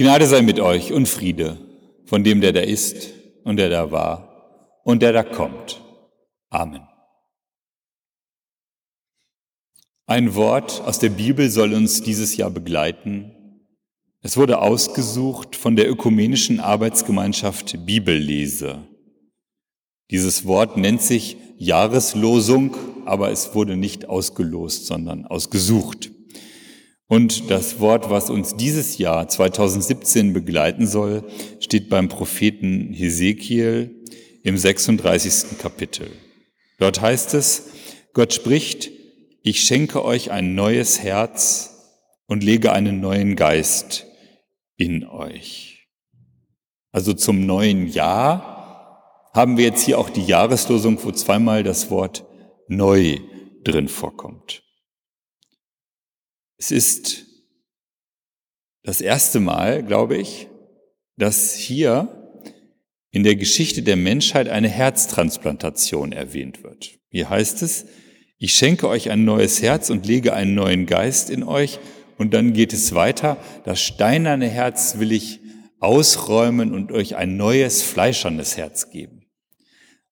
Gnade sei mit euch und Friede von dem, der da ist und der da war und der da kommt. Amen. Ein Wort aus der Bibel soll uns dieses Jahr begleiten. Es wurde ausgesucht von der ökumenischen Arbeitsgemeinschaft Bibellese. Dieses Wort nennt sich Jahreslosung, aber es wurde nicht ausgelost, sondern ausgesucht. Und das Wort, was uns dieses Jahr 2017 begleiten soll, steht beim Propheten Hesekiel im 36. Kapitel. Dort heißt es, Gott spricht, ich schenke euch ein neues Herz und lege einen neuen Geist in euch. Also zum neuen Jahr haben wir jetzt hier auch die Jahreslosung, wo zweimal das Wort neu drin vorkommt. Es ist das erste Mal, glaube ich, dass hier in der Geschichte der Menschheit eine Herztransplantation erwähnt wird. Hier heißt es, ich schenke euch ein neues Herz und lege einen neuen Geist in euch. Und dann geht es weiter, das steinerne Herz will ich ausräumen und euch ein neues fleischernes Herz geben.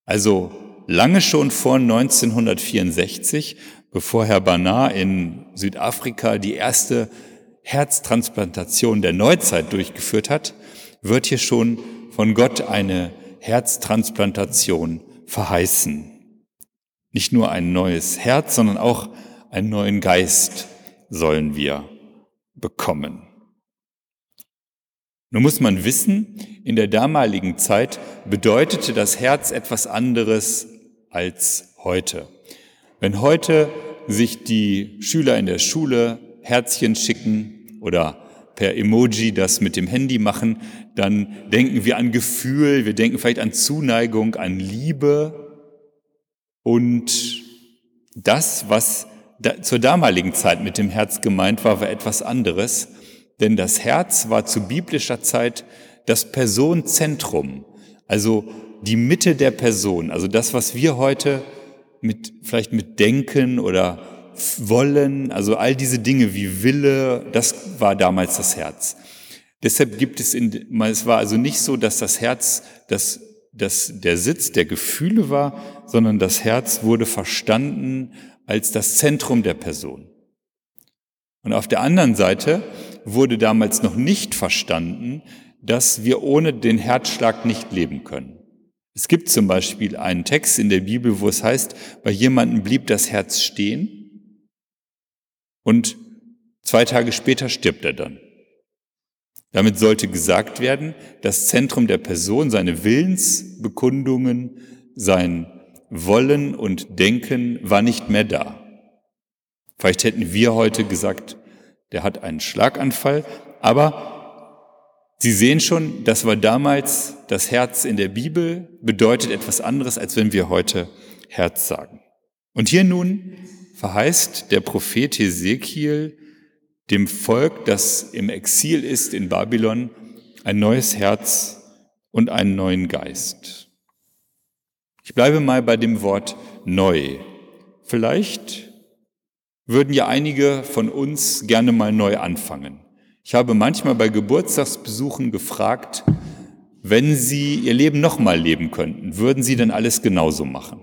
Also lange schon vor 1964 bevor Herr Banard in Südafrika die erste Herztransplantation der Neuzeit durchgeführt hat, wird hier schon von Gott eine Herztransplantation verheißen. Nicht nur ein neues Herz, sondern auch einen neuen Geist sollen wir bekommen. Nun muss man wissen, in der damaligen Zeit bedeutete das Herz etwas anderes als heute. Wenn heute sich die Schüler in der Schule Herzchen schicken oder per Emoji das mit dem Handy machen, dann denken wir an Gefühl, wir denken vielleicht an Zuneigung, an Liebe. Und das, was da, zur damaligen Zeit mit dem Herz gemeint war, war etwas anderes, denn das Herz war zu biblischer Zeit das Personenzentrum, also die Mitte der Person, also das, was wir heute mit, vielleicht mit Denken oder Wollen, also all diese Dinge wie Wille, das war damals das Herz. Deshalb gibt es in, es war also nicht so, dass das Herz das, das der Sitz der Gefühle war, sondern das Herz wurde verstanden als das Zentrum der Person. Und auf der anderen Seite wurde damals noch nicht verstanden, dass wir ohne den Herzschlag nicht leben können. Es gibt zum Beispiel einen Text in der Bibel, wo es heißt, bei jemandem blieb das Herz stehen und zwei Tage später stirbt er dann. Damit sollte gesagt werden, das Zentrum der Person, seine Willensbekundungen, sein Wollen und Denken war nicht mehr da. Vielleicht hätten wir heute gesagt, der hat einen Schlaganfall, aber Sie sehen schon, das war damals das Herz in der Bibel, bedeutet etwas anderes, als wenn wir heute Herz sagen. Und hier nun verheißt der Prophet Hesekiel dem Volk, das im Exil ist in Babylon, ein neues Herz und einen neuen Geist. Ich bleibe mal bei dem Wort neu. Vielleicht würden ja einige von uns gerne mal neu anfangen. Ich habe manchmal bei Geburtstagsbesuchen gefragt, wenn Sie Ihr Leben nochmal leben könnten, würden Sie denn alles genauso machen?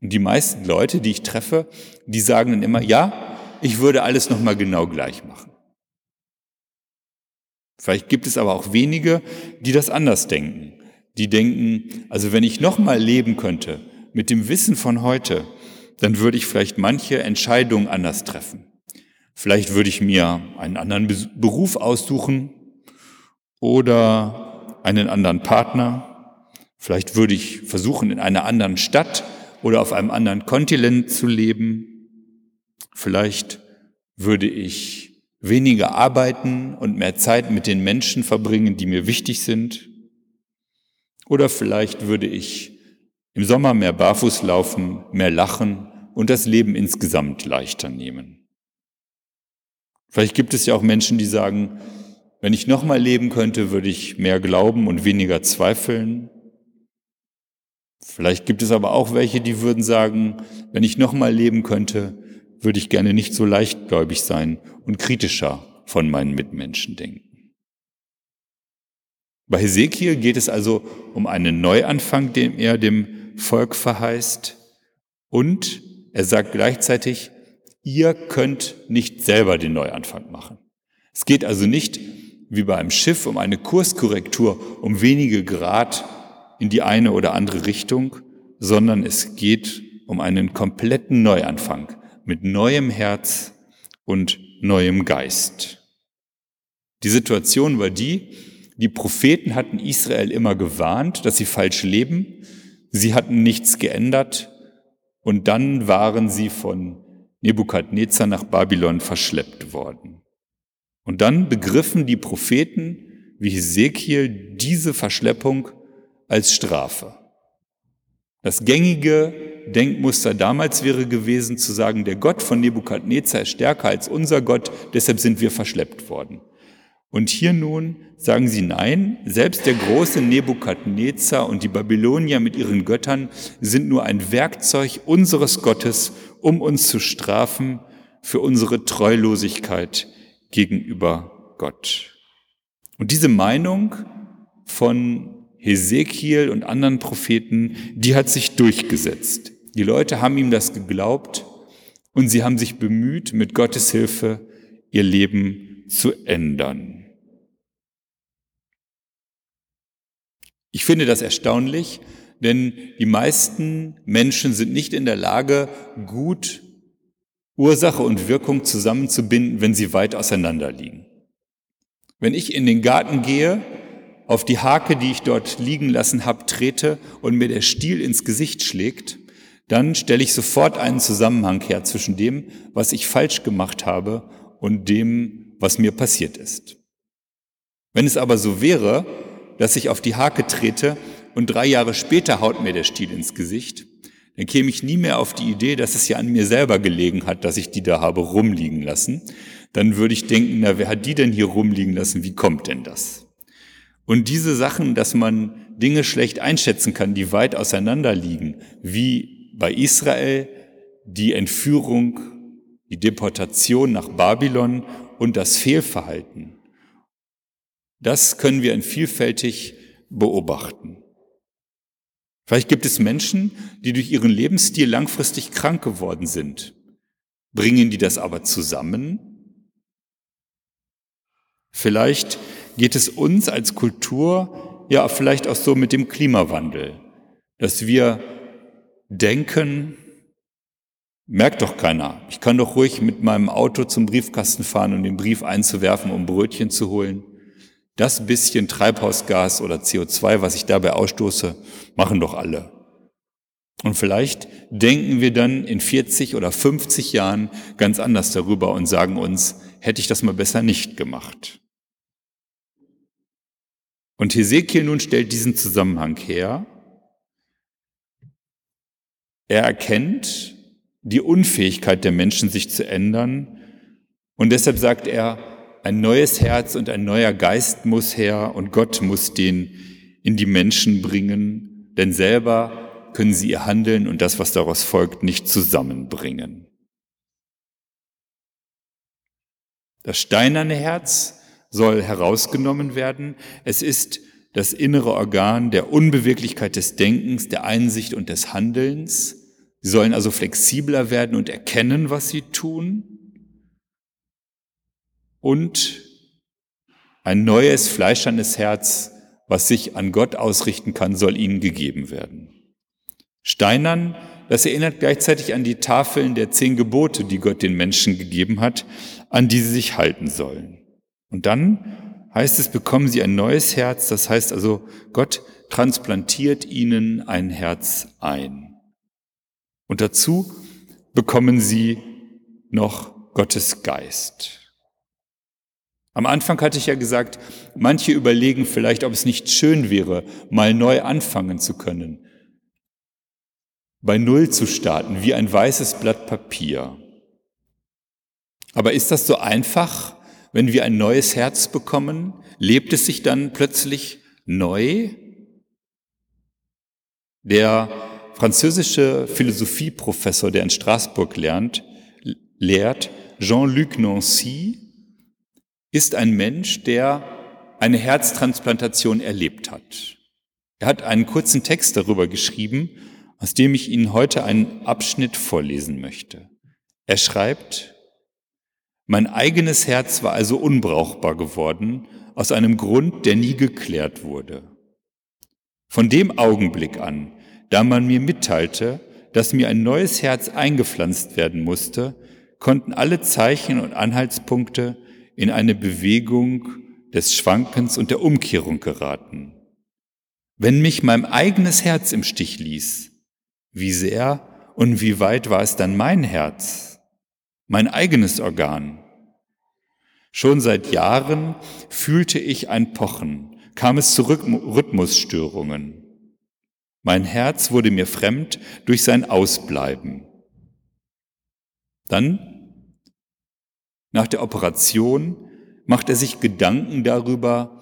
Und die meisten Leute, die ich treffe, die sagen dann immer, ja, ich würde alles nochmal genau gleich machen. Vielleicht gibt es aber auch wenige, die das anders denken. Die denken, also wenn ich nochmal leben könnte mit dem Wissen von heute, dann würde ich vielleicht manche Entscheidungen anders treffen. Vielleicht würde ich mir einen anderen Beruf aussuchen oder einen anderen Partner. Vielleicht würde ich versuchen, in einer anderen Stadt oder auf einem anderen Kontinent zu leben. Vielleicht würde ich weniger arbeiten und mehr Zeit mit den Menschen verbringen, die mir wichtig sind. Oder vielleicht würde ich im Sommer mehr barfuß laufen, mehr lachen und das Leben insgesamt leichter nehmen. Vielleicht gibt es ja auch Menschen, die sagen, wenn ich nochmal leben könnte, würde ich mehr glauben und weniger zweifeln. Vielleicht gibt es aber auch welche, die würden sagen, wenn ich nochmal leben könnte, würde ich gerne nicht so leichtgläubig sein und kritischer von meinen Mitmenschen denken. Bei Hesekiel geht es also um einen Neuanfang, den er dem Volk verheißt. Und er sagt gleichzeitig, ihr könnt nicht selber den Neuanfang machen. Es geht also nicht wie bei einem Schiff um eine Kurskorrektur um wenige Grad in die eine oder andere Richtung, sondern es geht um einen kompletten Neuanfang mit neuem Herz und neuem Geist. Die Situation war die, die Propheten hatten Israel immer gewarnt, dass sie falsch leben, sie hatten nichts geändert und dann waren sie von Nebukadnezar nach Babylon verschleppt worden. Und dann begriffen die Propheten wie Hesekiel diese Verschleppung als Strafe. Das gängige Denkmuster damals wäre gewesen zu sagen, der Gott von Nebukadnezar ist stärker als unser Gott, deshalb sind wir verschleppt worden. Und hier nun sagen sie nein, selbst der große Nebukadnezar und die Babylonier mit ihren Göttern sind nur ein Werkzeug unseres Gottes, um uns zu strafen für unsere Treulosigkeit gegenüber Gott. Und diese Meinung von Hesekiel und anderen Propheten, die hat sich durchgesetzt. Die Leute haben ihm das geglaubt und sie haben sich bemüht, mit Gottes Hilfe ihr Leben zu ändern. Ich finde das erstaunlich, denn die meisten Menschen sind nicht in der Lage, gut Ursache und Wirkung zusammenzubinden, wenn sie weit auseinander liegen. Wenn ich in den Garten gehe, auf die Hake, die ich dort liegen lassen habe, trete und mir der Stiel ins Gesicht schlägt, dann stelle ich sofort einen Zusammenhang her zwischen dem, was ich falsch gemacht habe und dem, was mir passiert ist. Wenn es aber so wäre, dass ich auf die Hake trete und drei Jahre später haut mir der Stiel ins Gesicht, dann käme ich nie mehr auf die Idee, dass es ja an mir selber gelegen hat, dass ich die da habe rumliegen lassen. Dann würde ich denken, na, wer hat die denn hier rumliegen lassen? Wie kommt denn das? Und diese Sachen, dass man Dinge schlecht einschätzen kann, die weit auseinander liegen, wie bei Israel die Entführung, die Deportation nach Babylon und das Fehlverhalten, das können wir in vielfältig beobachten. Vielleicht gibt es Menschen, die durch ihren Lebensstil langfristig krank geworden sind. Bringen die das aber zusammen? Vielleicht geht es uns als Kultur ja vielleicht auch so mit dem Klimawandel, dass wir denken, merkt doch keiner, ich kann doch ruhig mit meinem Auto zum Briefkasten fahren und den Brief einzuwerfen, um Brötchen zu holen. Das bisschen Treibhausgas oder CO2, was ich dabei ausstoße, machen doch alle. Und vielleicht denken wir dann in 40 oder 50 Jahren ganz anders darüber und sagen uns, hätte ich das mal besser nicht gemacht. Und Hesekiel nun stellt diesen Zusammenhang her. Er erkennt die Unfähigkeit der Menschen, sich zu ändern. Und deshalb sagt er, ein neues Herz und ein neuer Geist muss her und Gott muss den in die Menschen bringen, denn selber können sie ihr Handeln und das, was daraus folgt, nicht zusammenbringen. Das steinerne Herz soll herausgenommen werden. Es ist das innere Organ der Unbeweglichkeit des Denkens, der Einsicht und des Handelns. Sie sollen also flexibler werden und erkennen, was sie tun und ein neues, fleischernes Herz, was sich an Gott ausrichten kann, soll ihnen gegeben werden. Steinern, das erinnert gleichzeitig an die Tafeln der zehn Gebote, die Gott den Menschen gegeben hat, an die sie sich halten sollen. Und dann heißt es, bekommen sie ein neues Herz, das heißt also, Gott transplantiert ihnen ein Herz ein. Und dazu bekommen sie noch Gottes Geist. Am Anfang hatte ich ja gesagt, manche überlegen vielleicht, ob es nicht schön wäre, mal neu anfangen zu können. Bei Null zu starten, wie ein weißes Blatt Papier. Aber ist das so einfach, wenn wir ein neues Herz bekommen? Lebt es sich dann plötzlich neu? Der französische Philosophieprofessor, der in Straßburg lernt, lehrt, Jean-Luc Nancy, ist ein Mensch, der eine Herztransplantation erlebt hat. Er hat einen kurzen Text darüber geschrieben, aus dem ich Ihnen heute einen Abschnitt vorlesen möchte. Er schreibt, mein eigenes Herz war also unbrauchbar geworden, aus einem Grund, der nie geklärt wurde. Von dem Augenblick an, da man mir mitteilte, dass mir ein neues Herz eingepflanzt werden musste, konnten alle Zeichen und Anhaltspunkte in eine Bewegung des Schwankens und der Umkehrung geraten. Wenn mich mein eigenes Herz im Stich ließ, wie sehr und wie weit war es dann mein Herz, mein eigenes Organ? Schon seit Jahren fühlte ich ein Pochen, kam es zu Rhythmusstörungen. Mein Herz wurde mir fremd durch sein Ausbleiben. Dann, nach der Operation, macht er sich Gedanken darüber,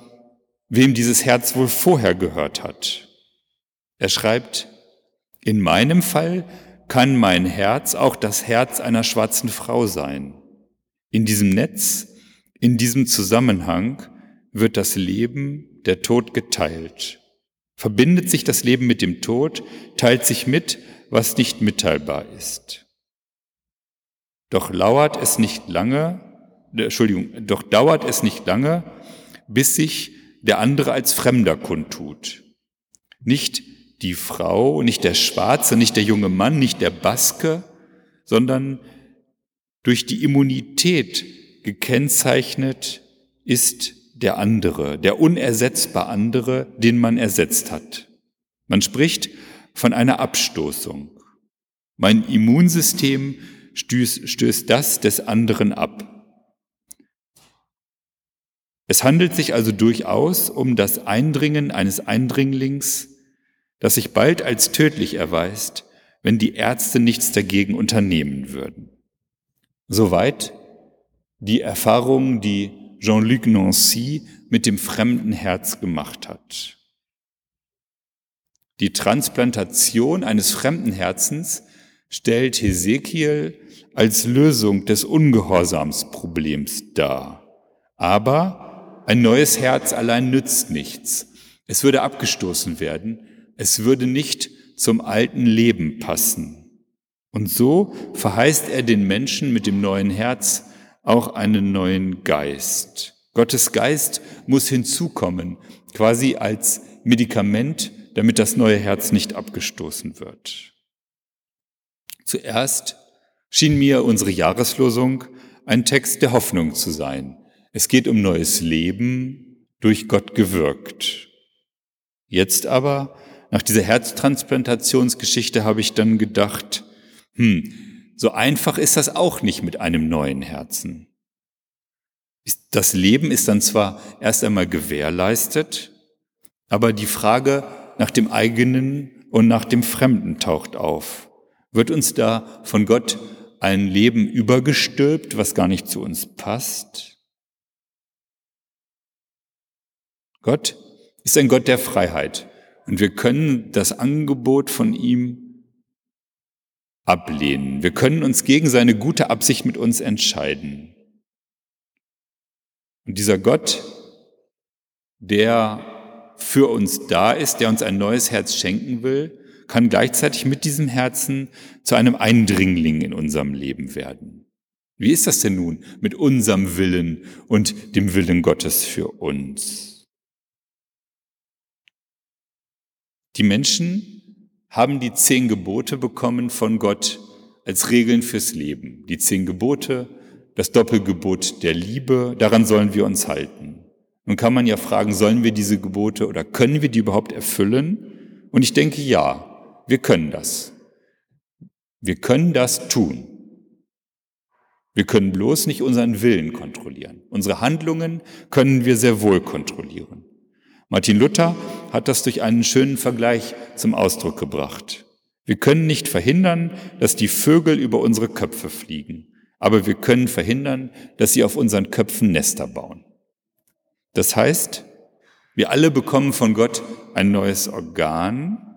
wem dieses Herz wohl vorher gehört hat. Er schreibt, in meinem Fall kann mein Herz auch das Herz einer schwarzen Frau sein. In diesem Netz, in diesem Zusammenhang wird das Leben, der Tod geteilt. Verbindet sich das Leben mit dem Tod, teilt sich mit, was nicht mitteilbar ist. Doch lauert es nicht lange, äh, Entschuldigung, doch dauert es nicht lange, bis sich der andere als Fremder kundtut. Nicht die Frau, nicht der Schwarze, nicht der junge Mann, nicht der Baske, sondern durch die Immunität gekennzeichnet ist der andere, der unersetzbar andere, den man ersetzt hat. Man spricht von einer Abstoßung. Mein Immunsystem stößt, stößt das des anderen ab. Es handelt sich also durchaus um das Eindringen eines Eindringlings, das sich bald als tödlich erweist, wenn die Ärzte nichts dagegen unternehmen würden. Soweit die Erfahrung, die Jean-Luc Nancy mit dem fremden Herz gemacht hat. Die Transplantation eines fremden Herzens stellt Hesekiel als Lösung des Ungehorsamsproblems dar. Aber ein neues Herz allein nützt nichts. Es würde abgestoßen werden. Es würde nicht zum alten Leben passen. Und so verheißt er den Menschen mit dem neuen Herz auch einen neuen Geist. Gottes Geist muss hinzukommen, quasi als Medikament, damit das neue Herz nicht abgestoßen wird. Zuerst schien mir unsere Jahreslosung ein Text der Hoffnung zu sein. Es geht um neues Leben durch Gott gewirkt. Jetzt aber, nach dieser Herztransplantationsgeschichte, habe ich dann gedacht, hm, so einfach ist das auch nicht mit einem neuen Herzen. Das Leben ist dann zwar erst einmal gewährleistet, aber die Frage nach dem eigenen und nach dem Fremden taucht auf. Wird uns da von Gott ein Leben übergestülpt, was gar nicht zu uns passt? Gott ist ein Gott der Freiheit und wir können das Angebot von ihm ablehnen. Wir können uns gegen seine gute Absicht mit uns entscheiden. Und dieser Gott, der für uns da ist, der uns ein neues Herz schenken will, kann gleichzeitig mit diesem Herzen zu einem Eindringling in unserem Leben werden. Wie ist das denn nun mit unserem Willen und dem Willen Gottes für uns? Die Menschen haben die zehn Gebote bekommen von Gott als Regeln fürs Leben. Die zehn Gebote, das Doppelgebot der Liebe, daran sollen wir uns halten. Nun kann man ja fragen, sollen wir diese Gebote oder können wir die überhaupt erfüllen? Und ich denke, ja, wir können das. Wir können das tun. Wir können bloß nicht unseren Willen kontrollieren. Unsere Handlungen können wir sehr wohl kontrollieren. Martin Luther hat das durch einen schönen Vergleich zum Ausdruck gebracht. Wir können nicht verhindern, dass die Vögel über unsere Köpfe fliegen, aber wir können verhindern, dass sie auf unseren Köpfen Nester bauen. Das heißt, wir alle bekommen von Gott ein neues Organ.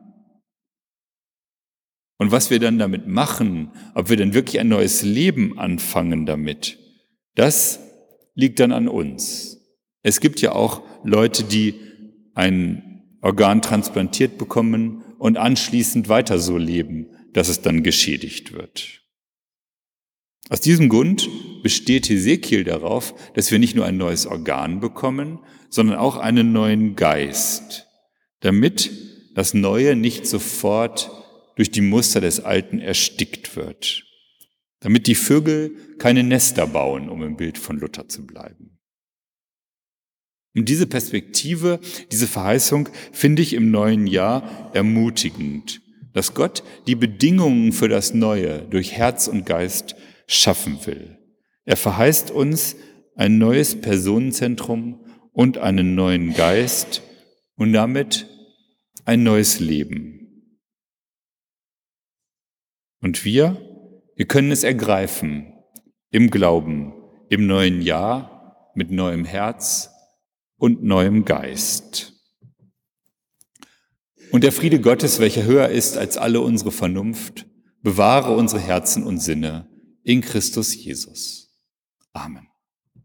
Und was wir dann damit machen, ob wir dann wirklich ein neues Leben anfangen damit, das liegt dann an uns. Es gibt ja auch Leute, die ein Organ transplantiert bekommen und anschließend weiter so leben, dass es dann geschädigt wird. Aus diesem Grund besteht Hesekiel darauf, dass wir nicht nur ein neues Organ bekommen, sondern auch einen neuen Geist, damit das Neue nicht sofort durch die Muster des Alten erstickt wird, damit die Vögel keine Nester bauen, um im Bild von Luther zu bleiben. Und diese Perspektive, diese Verheißung finde ich im neuen Jahr ermutigend, dass Gott die Bedingungen für das Neue durch Herz und Geist schaffen will. Er verheißt uns ein neues Personenzentrum und einen neuen Geist und damit ein neues Leben. Und wir, wir können es ergreifen im Glauben, im neuen Jahr, mit neuem Herz und neuem Geist. Und der Friede Gottes, welcher höher ist als alle unsere Vernunft, bewahre unsere Herzen und Sinne in Christus Jesus. Amen.